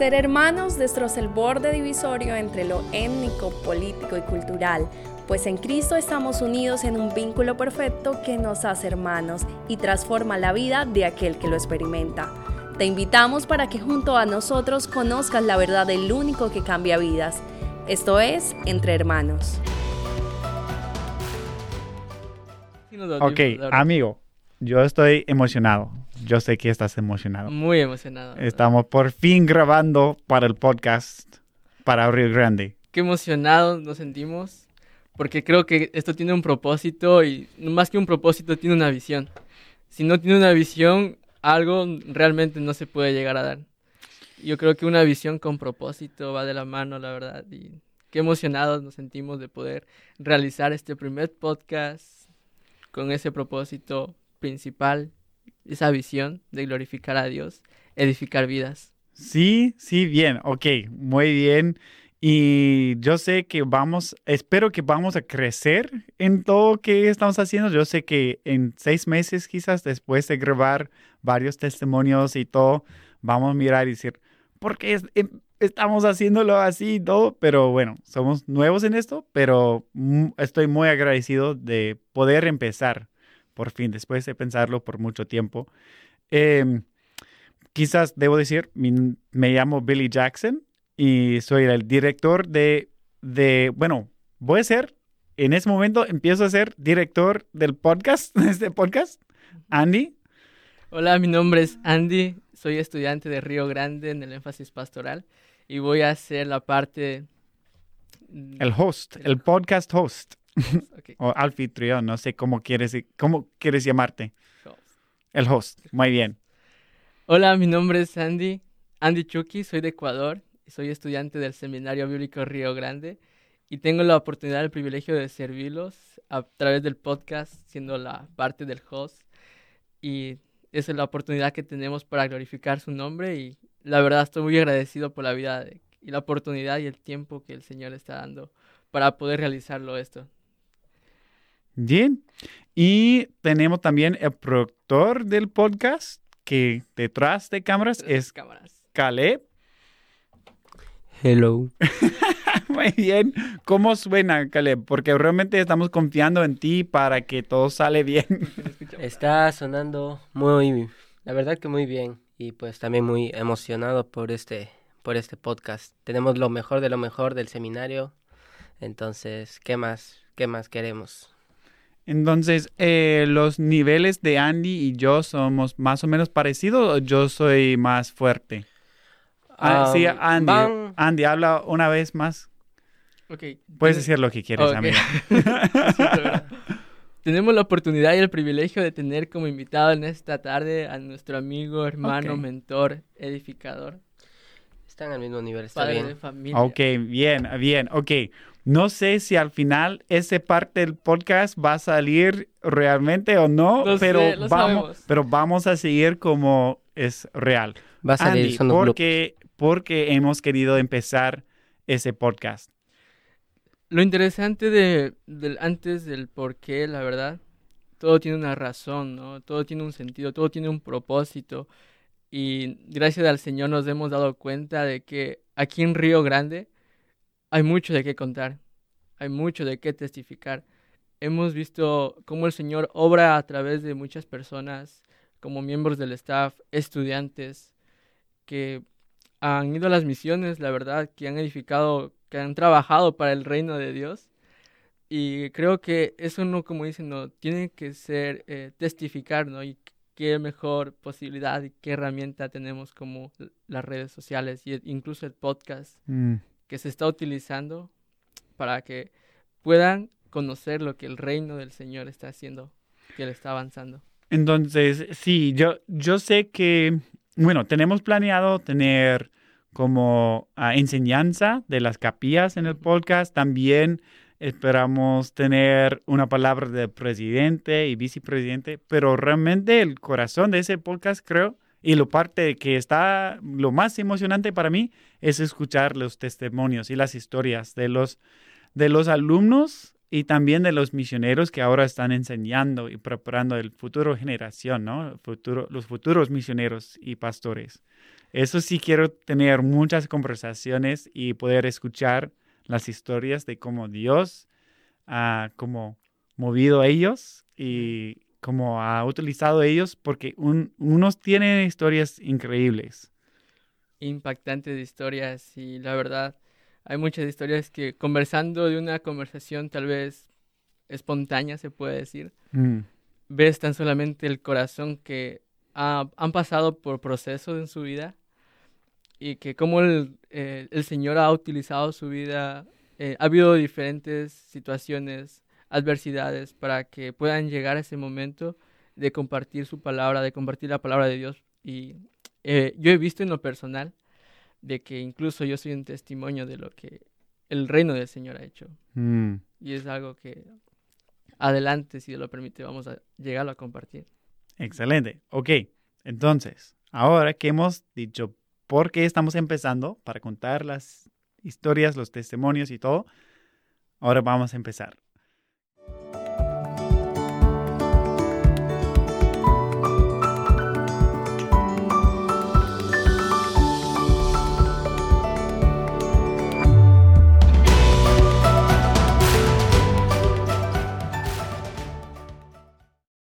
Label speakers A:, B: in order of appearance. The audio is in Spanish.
A: Ser hermanos destroza el borde divisorio entre lo étnico, político y cultural, pues en Cristo estamos unidos en un vínculo perfecto que nos hace hermanos y transforma la vida de aquel que lo experimenta. Te invitamos para que junto a nosotros conozcas la verdad del único que cambia vidas. Esto es Entre Hermanos.
B: Ok, amigo, yo estoy emocionado. Yo sé que estás emocionado.
C: Muy emocionado.
B: Estamos por fin grabando para el podcast para Río Grande.
C: Qué emocionados nos sentimos porque creo que esto tiene un propósito y más que un propósito tiene una visión. Si no tiene una visión, algo realmente no se puede llegar a dar. Yo creo que una visión con propósito va de la mano, la verdad. Y qué emocionados nos sentimos de poder realizar este primer podcast con ese propósito principal, esa visión de glorificar a Dios, edificar vidas.
B: Sí, sí, bien, ok, muy bien. Y yo sé que vamos, espero que vamos a crecer en todo que estamos haciendo. Yo sé que en seis meses, quizás después de grabar varios testimonios y todo, vamos a mirar y decir, ¿por qué em, estamos haciéndolo así y todo? Pero bueno, somos nuevos en esto, pero estoy muy agradecido de poder empezar por fin, después de pensarlo por mucho tiempo. Em, quizás debo decir, me llamo Billy Jackson y soy el director de, de, bueno, voy a ser, en ese momento empiezo a ser director del podcast, de este podcast. Andy.
C: Hola, mi nombre es Andy, soy estudiante de Río Grande en el énfasis pastoral y voy a hacer la parte...
B: El host, el podcast host. o anfitrión, no sé cómo quieres, cómo quieres llamarte. El host, muy bien.
C: Hola, mi nombre es Andy, Andy Chucky, soy de Ecuador soy estudiante del Seminario Bíblico Río Grande y tengo la oportunidad, el privilegio de servirlos a través del podcast, siendo la parte del host. Y esa es la oportunidad que tenemos para glorificar su nombre y la verdad estoy muy agradecido por la vida y la oportunidad y el tiempo que el Señor está dando para poder realizarlo esto.
B: Bien. Y tenemos también el productor del podcast que detrás de cámaras es
C: cámaras.
B: Caleb.
D: Hello.
B: Muy bien. ¿Cómo suena, Caleb? Porque realmente estamos confiando en ti para que todo sale bien.
D: Está sonando muy, la verdad que muy bien. Y pues también muy emocionado por este, por este podcast. Tenemos lo mejor de lo mejor del seminario. Entonces, ¿qué más? ¿Qué más queremos?
B: Entonces, eh, ¿los niveles de Andy y yo somos más o menos parecidos o yo soy más fuerte? Ah, sí, Andy. Andy, habla una vez más.
C: Okay.
B: Puedes decir lo que quieres, amigo.
C: Tenemos la oportunidad y el privilegio de tener como invitado en esta tarde a nuestro amigo, hermano, mentor, edificador.
D: Están al mismo nivel, está bien.
C: De familia.
B: Ok, bien, bien, ok. No sé si al final ese parte del podcast va a salir realmente o no, pero, vamos, pero vamos a seguir como es real.
D: Va a salir
B: Andy, porque, porque hemos querido empezar ese podcast.
C: Lo interesante de, del, antes del por qué, la verdad, todo tiene una razón, ¿no? Todo tiene un sentido, todo tiene un propósito. Y gracias al Señor nos hemos dado cuenta de que aquí en Río Grande hay mucho de qué contar, hay mucho de qué testificar. Hemos visto cómo el Señor obra a través de muchas personas, como miembros del staff, estudiantes, que han ido a las misiones, la verdad, que han edificado, que han trabajado para el reino de Dios. Y creo que eso no, como dicen, no, tiene que ser eh, testificar, ¿no? Y qué mejor posibilidad y qué herramienta tenemos como las redes sociales y incluso el podcast. Mm que se está utilizando para que puedan conocer lo que el reino del Señor está haciendo, que le está avanzando.
B: Entonces, sí, yo, yo sé que, bueno, tenemos planeado tener como ah, enseñanza de las capillas en el podcast. También esperamos tener una palabra de presidente y vicepresidente, pero realmente el corazón de ese podcast, creo, y lo parte que está, lo más emocionante para mí es escuchar los testimonios y las historias de los, de los alumnos y también de los misioneros que ahora están enseñando y preparando el futuro generación, ¿no? futuro, los futuros misioneros y pastores. Eso sí quiero tener muchas conversaciones y poder escuchar las historias de cómo Dios ha como movido a ellos y cómo ha utilizado ellos, porque unos tienen historias increíbles.
C: Impactantes historias y la verdad, hay muchas historias que conversando de una conversación tal vez espontánea, se puede decir, mm. ves tan solamente el corazón que han pasado por procesos en su vida y que como el, eh, el Señor ha utilizado su vida, eh, ha habido diferentes situaciones, adversidades para que puedan llegar a ese momento de compartir su palabra, de compartir la palabra de Dios. Y eh, yo he visto en lo personal de que incluso yo soy un testimonio de lo que el reino del Señor ha hecho. Mm. Y es algo que adelante, si Dios lo permite, vamos a llegarlo a compartir.
B: Excelente. Ok, entonces, ahora que hemos dicho por qué estamos empezando para contar las historias, los testimonios y todo, ahora vamos a empezar.